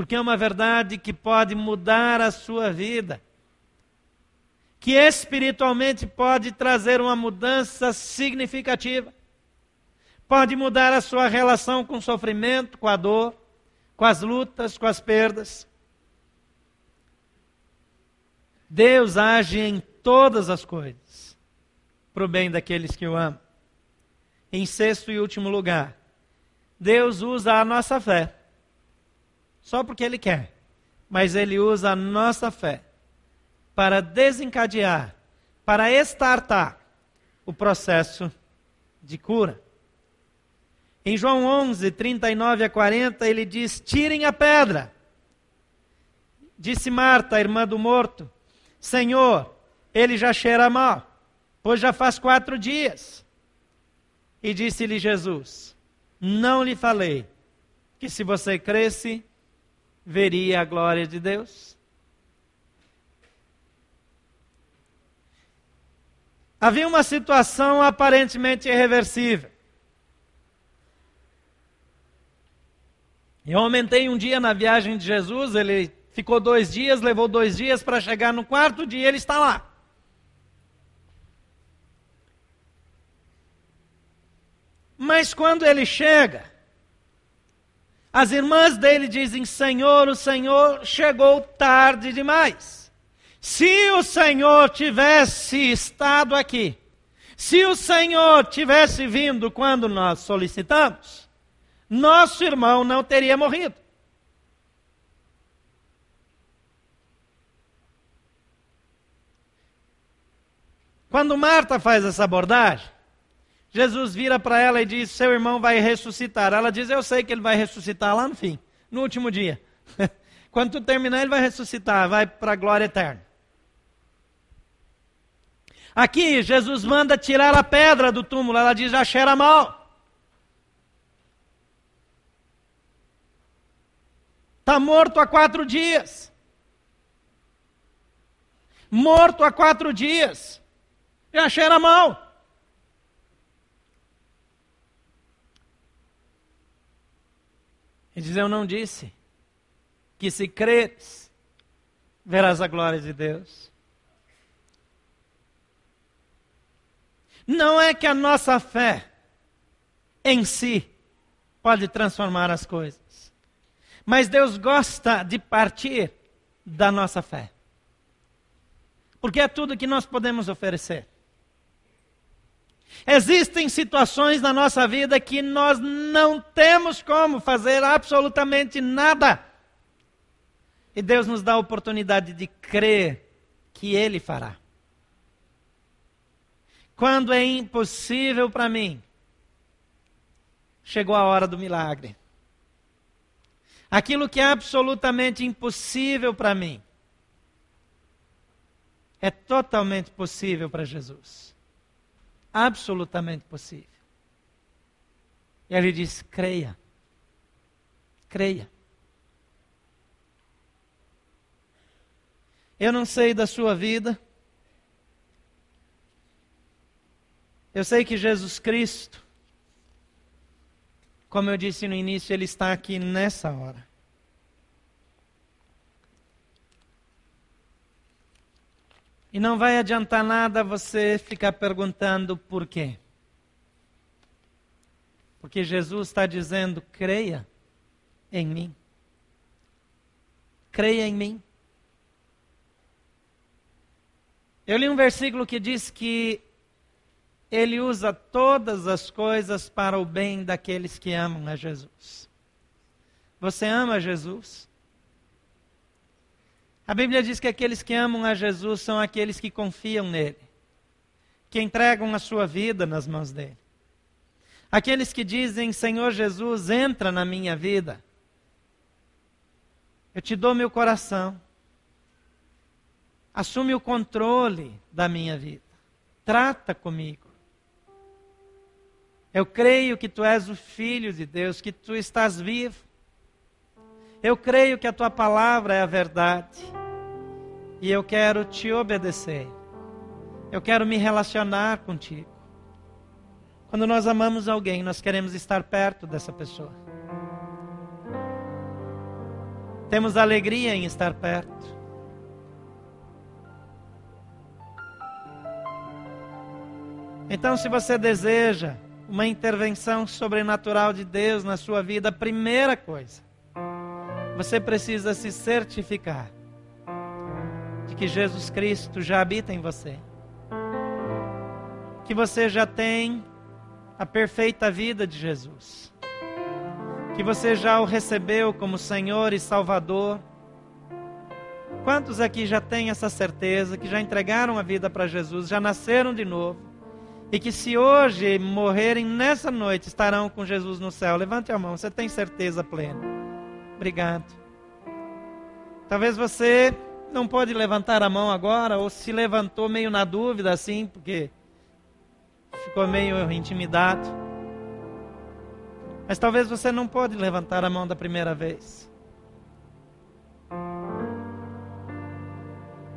porque é uma verdade que pode mudar a sua vida, que espiritualmente pode trazer uma mudança significativa, pode mudar a sua relação com o sofrimento, com a dor, com as lutas, com as perdas. Deus age em todas as coisas para o bem daqueles que o amam. Em sexto e último lugar, Deus usa a nossa fé só porque Ele quer. Mas Ele usa a nossa fé para desencadear, para estartar o processo de cura. Em João 11, 39 a 40, ele diz: Tirem a pedra. Disse Marta, irmã do morto: Senhor, ele já cheira mal, pois já faz quatro dias. E disse-lhe Jesus: Não lhe falei que se você cresce, veria a glória de Deus? Havia uma situação aparentemente irreversível. Eu aumentei um dia na viagem de Jesus, ele ficou dois dias, levou dois dias para chegar no quarto dia, ele está lá. Mas quando ele chega, as irmãs dele dizem: Senhor, o Senhor chegou tarde demais. Se o Senhor tivesse estado aqui, se o Senhor tivesse vindo quando nós solicitamos, nosso irmão não teria morrido. Quando Marta faz essa abordagem, Jesus vira para ela e diz: Seu irmão vai ressuscitar. Ela diz: Eu sei que ele vai ressuscitar lá no fim, no último dia. Quando tu terminar, ele vai ressuscitar, vai para a glória eterna. Aqui, Jesus manda tirar a pedra do túmulo. Ela diz: Já cheira mal. Está morto há quatro dias. Morto há quatro dias. Já cheira mal. Ele diz: Eu não disse que se creres, verás a glória de Deus. Não é que a nossa fé em si pode transformar as coisas, mas Deus gosta de partir da nossa fé, porque é tudo que nós podemos oferecer. Existem situações na nossa vida que nós não temos como fazer absolutamente nada. E Deus nos dá a oportunidade de crer que Ele fará. Quando é impossível para mim, chegou a hora do milagre. Aquilo que é absolutamente impossível para mim é totalmente possível para Jesus. Absolutamente possível. E ele diz: creia. Creia. Eu não sei da sua vida. Eu sei que Jesus Cristo, como eu disse no início, Ele está aqui nessa hora. E não vai adiantar nada você ficar perguntando por quê. Porque Jesus está dizendo: creia em mim. Creia em mim. Eu li um versículo que diz que ele usa todas as coisas para o bem daqueles que amam a Jesus. Você ama Jesus? A Bíblia diz que aqueles que amam a Jesus são aqueles que confiam nele, que entregam a sua vida nas mãos dele. Aqueles que dizem: Senhor Jesus, entra na minha vida. Eu te dou meu coração. Assume o controle da minha vida. Trata comigo. Eu creio que tu és o Filho de Deus, que tu estás vivo. Eu creio que a tua palavra é a verdade. E eu quero te obedecer. Eu quero me relacionar contigo. Quando nós amamos alguém, nós queremos estar perto dessa pessoa. Temos alegria em estar perto. Então, se você deseja uma intervenção sobrenatural de Deus na sua vida, primeira coisa, você precisa se certificar de que Jesus Cristo já habita em você, que você já tem a perfeita vida de Jesus, que você já o recebeu como Senhor e Salvador. Quantos aqui já têm essa certeza, que já entregaram a vida para Jesus, já nasceram de novo? E que se hoje morrerem nessa noite, estarão com Jesus no céu. Levante a mão, você tem certeza plena. Obrigado. Talvez você não pode levantar a mão agora, ou se levantou meio na dúvida assim, porque ficou meio intimidado. Mas talvez você não pode levantar a mão da primeira vez.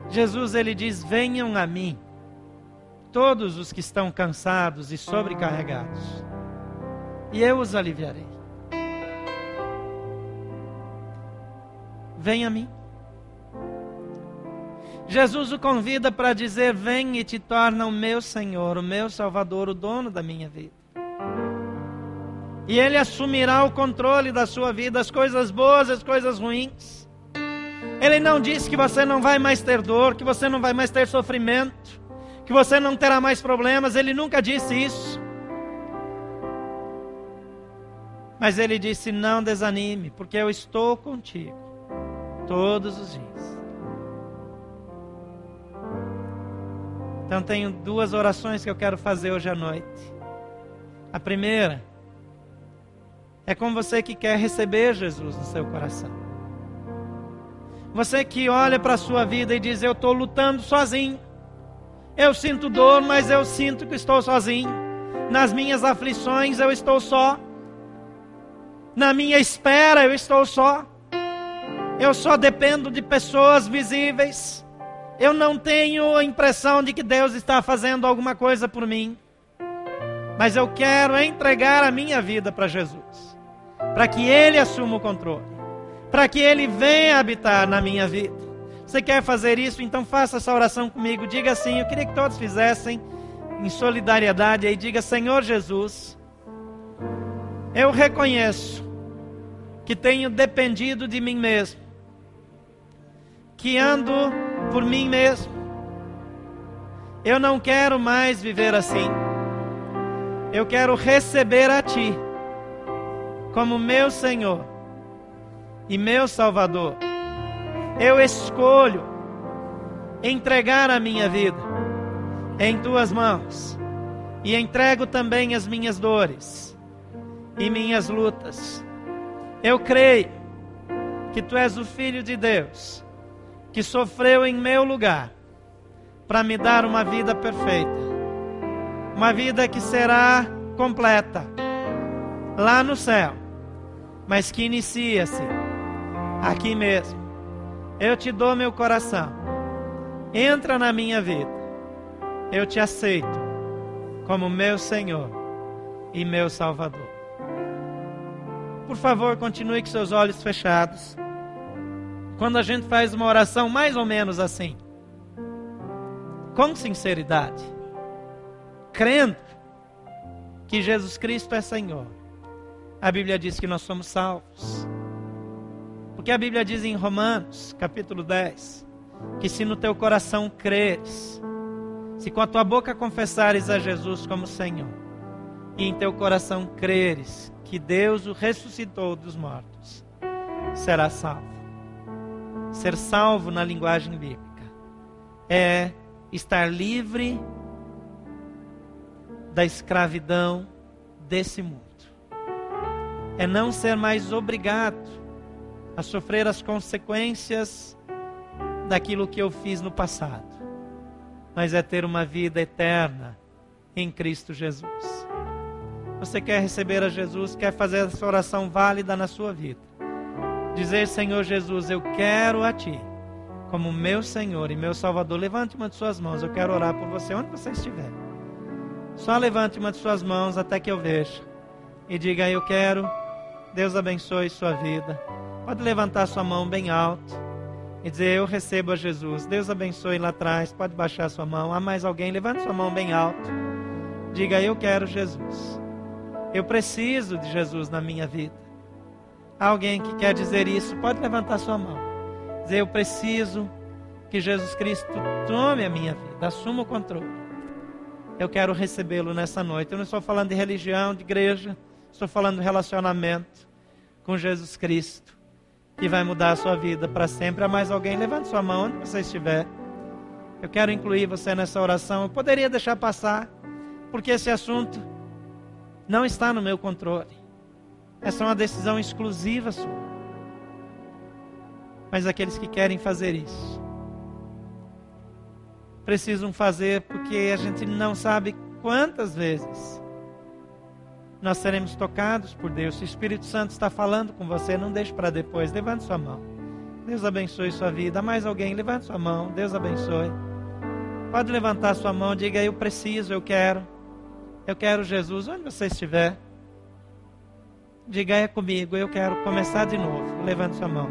Jesus ele diz: "Venham a mim" todos os que estão cansados e sobrecarregados, e eu os aliviarei. Venha a mim. Jesus o convida para dizer: Vem e te torna o meu Senhor, o meu Salvador, o dono da minha vida. E Ele assumirá o controle da sua vida, as coisas boas, as coisas ruins. Ele não diz que você não vai mais ter dor, que você não vai mais ter sofrimento que você não terá mais problemas. Ele nunca disse isso. Mas ele disse: Não desanime, porque eu estou contigo todos os dias. Então, tenho duas orações que eu quero fazer hoje à noite. A primeira é com você que quer receber Jesus no seu coração. Você que olha para a sua vida e diz: Eu estou lutando sozinho. Eu sinto dor, mas eu sinto que estou sozinho. Nas minhas aflições eu estou só. Na minha espera eu estou só. Eu só dependo de pessoas visíveis. Eu não tenho a impressão de que Deus está fazendo alguma coisa por mim. Mas eu quero entregar a minha vida para Jesus. Para que Ele assuma o controle. Para que Ele venha habitar na minha vida. Você quer fazer isso? Então faça essa oração comigo. Diga assim: eu queria que todos fizessem em solidariedade aí. Diga: Senhor Jesus, eu reconheço que tenho dependido de mim mesmo, que ando por mim mesmo. Eu não quero mais viver assim. Eu quero receber a Ti como meu Senhor e meu Salvador eu escolho entregar a minha vida em tuas mãos e entrego também as minhas dores e minhas lutas. Eu creio que tu és o Filho de Deus, que sofreu em meu lugar, para me dar uma vida perfeita, uma vida que será completa lá no céu, mas que inicia-se aqui mesmo. Eu te dou meu coração, entra na minha vida, eu te aceito como meu Senhor e meu Salvador. Por favor, continue com seus olhos fechados. Quando a gente faz uma oração mais ou menos assim, com sinceridade, crendo que Jesus Cristo é Senhor, a Bíblia diz que nós somos salvos. Porque a Bíblia diz em Romanos, capítulo 10, que se no teu coração creres, se com a tua boca confessares a Jesus como Senhor, e em teu coração creres que Deus o ressuscitou dos mortos, será salvo. Ser salvo na linguagem bíblica é estar livre da escravidão desse mundo. É não ser mais obrigado a sofrer as consequências daquilo que eu fiz no passado, mas é ter uma vida eterna em Cristo Jesus. Você quer receber a Jesus, quer fazer essa oração válida na sua vida. Dizer, Senhor Jesus, eu quero a Ti como meu Senhor e meu Salvador. Levante uma de suas mãos, eu quero orar por você onde você estiver. Só levante uma de suas mãos até que eu veja. E diga, eu quero. Deus abençoe sua vida. Pode levantar sua mão bem alto e dizer: Eu recebo a Jesus. Deus abençoe lá atrás. Pode baixar sua mão. Há mais alguém? Levante sua mão bem alto. Diga: Eu quero Jesus. Eu preciso de Jesus na minha vida. Há alguém que quer dizer isso? Pode levantar sua mão. Dizer: Eu preciso que Jesus Cristo tome a minha vida, assuma o controle. Eu quero recebê-lo nessa noite. Eu não estou falando de religião, de igreja. Estou falando de relacionamento com Jesus Cristo que vai mudar a sua vida para sempre. Há mais alguém? Levante sua mão onde você estiver. Eu quero incluir você nessa oração. Eu poderia deixar passar, porque esse assunto não está no meu controle. Essa é uma decisão exclusiva sua. Mas aqueles que querem fazer isso precisam fazer porque a gente não sabe quantas vezes nós seremos tocados por Deus. Se o Espírito Santo está falando com você, não deixe para depois. Levante sua mão. Deus abençoe sua vida. Mais alguém? Levante sua mão. Deus abençoe. Pode levantar sua mão. Diga: Eu preciso, eu quero. Eu quero Jesus. Onde você estiver. Diga: É comigo. Eu quero começar de novo. Levante sua mão.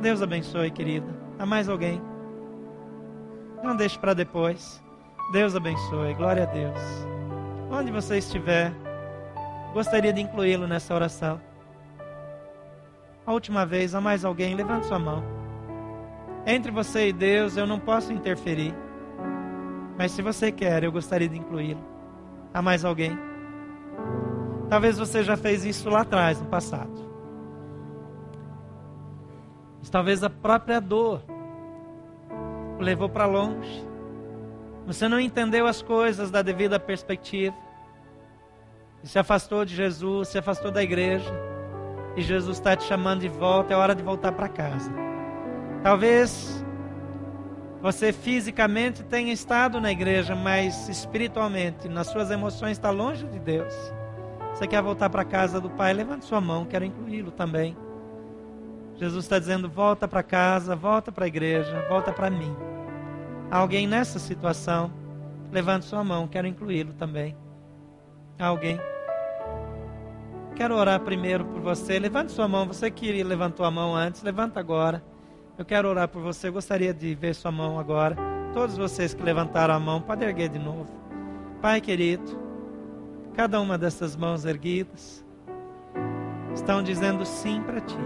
Deus abençoe, querida. Há mais alguém? Não deixe para depois. Deus abençoe. Glória a Deus. Onde você estiver gostaria de incluí-lo nessa oração. A última vez, há mais alguém? Levante sua mão. Entre você e Deus, eu não posso interferir. Mas se você quer, eu gostaria de incluí-lo. Há mais alguém? Talvez você já fez isso lá atrás, no passado. Mas talvez a própria dor o levou para longe. Você não entendeu as coisas da devida perspectiva se afastou de Jesus, se afastou da igreja, e Jesus está te chamando de volta, é hora de voltar para casa. Talvez você fisicamente tenha estado na igreja, mas espiritualmente, nas suas emoções, está longe de Deus. Você quer voltar para casa do Pai? Levante sua mão, quero incluí-lo também. Jesus está dizendo: volta para casa, volta para a igreja, volta para mim. Há alguém nessa situação? Levante sua mão, quero incluí-lo também. Há alguém? Quero orar primeiro por você. Levante sua mão. Você que levantou a mão antes, levanta agora. Eu quero orar por você. Eu gostaria de ver sua mão agora. Todos vocês que levantaram a mão, pode erguer de novo. Pai querido, cada uma dessas mãos erguidas estão dizendo sim para ti.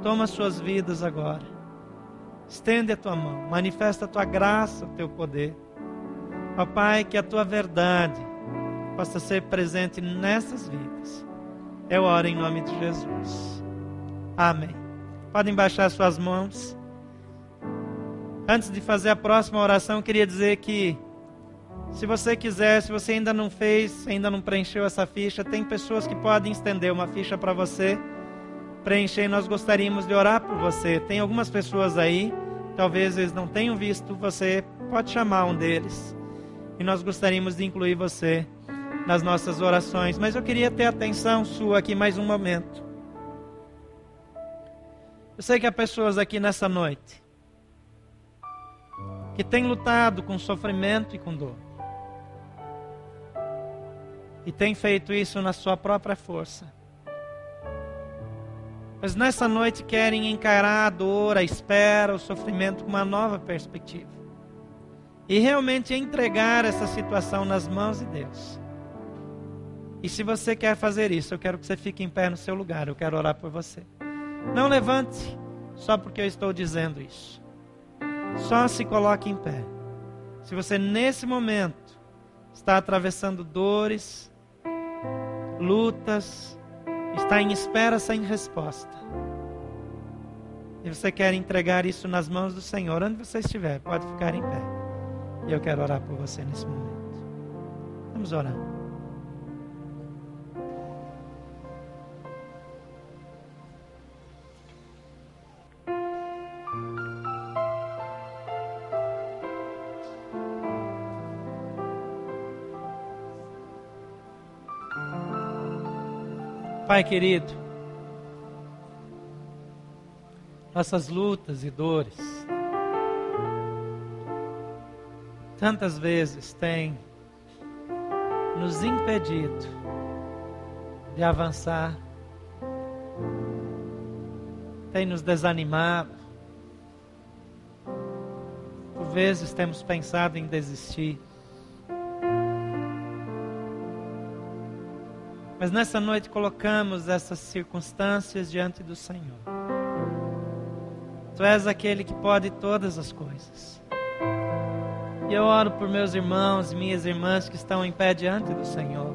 Toma suas vidas agora. Estende a tua mão, manifesta a tua graça, o teu poder. Ó Pai, que a tua verdade possa ser presente nessas vidas. Eu oro em nome de Jesus. Amém. Podem baixar suas mãos. Antes de fazer a próxima oração, eu queria dizer que Se você quiser, se você ainda não fez, ainda não preencheu essa ficha, tem pessoas que podem estender uma ficha para você preencher. Nós gostaríamos de orar por você. Tem algumas pessoas aí, talvez eles não tenham visto, você pode chamar um deles. E nós gostaríamos de incluir você nas nossas orações. Mas eu queria ter atenção sua aqui mais um momento. Eu sei que há pessoas aqui nessa noite que têm lutado com sofrimento e com dor. E têm feito isso na sua própria força. Mas nessa noite querem encarar a dor, a espera, o sofrimento com uma nova perspectiva. E realmente entregar essa situação nas mãos de Deus. E se você quer fazer isso, eu quero que você fique em pé no seu lugar. Eu quero orar por você. Não levante só porque eu estou dizendo isso. Só se coloque em pé. Se você nesse momento está atravessando dores, lutas, está em espera sem resposta. E você quer entregar isso nas mãos do Senhor, onde você estiver, pode ficar em pé. E eu quero orar por você nesse momento. Vamos orar. Pai querido, nossas lutas e dores, tantas vezes têm nos impedido de avançar, tem nos desanimado. Por vezes temos pensado em desistir. Mas nessa noite colocamos essas circunstâncias diante do Senhor. Tu és aquele que pode todas as coisas. E eu oro por meus irmãos e minhas irmãs que estão em pé diante do Senhor.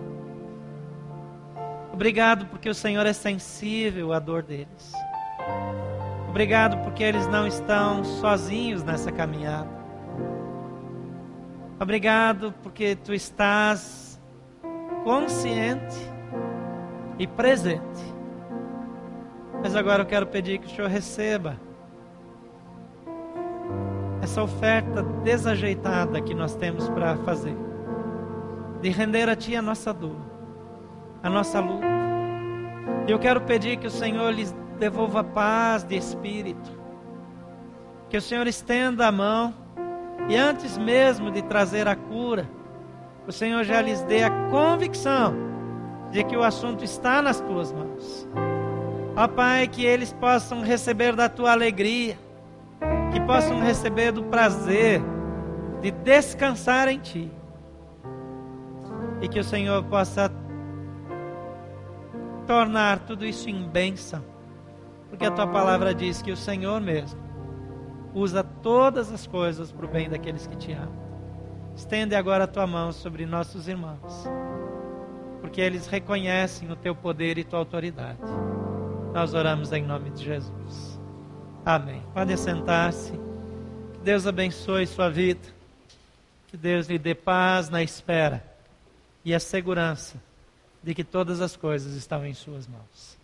Obrigado porque o Senhor é sensível à dor deles. Obrigado porque eles não estão sozinhos nessa caminhada. Obrigado porque tu estás consciente e presente. Mas agora eu quero pedir que o Senhor receba essa oferta desajeitada que nós temos para fazer, de render a Ti a nossa dor, a nossa luta. E eu quero pedir que o Senhor lhes devolva paz de espírito, que o Senhor estenda a mão e antes mesmo de trazer a cura, o Senhor já lhes dê a convicção de que o assunto está nas tuas mãos. Ó Pai, que eles possam receber da tua alegria, que possam receber do prazer de descansar em Ti. E que o Senhor possa tornar tudo isso em bênção, porque a tua palavra diz que o Senhor mesmo usa todas as coisas para o bem daqueles que te amam. Estende agora a tua mão sobre nossos irmãos porque eles reconhecem o teu poder e tua autoridade. Nós oramos em nome de Jesus. Amém. Pode sentar-se. Que Deus abençoe sua vida. Que Deus lhe dê paz na espera e a segurança de que todas as coisas estão em suas mãos.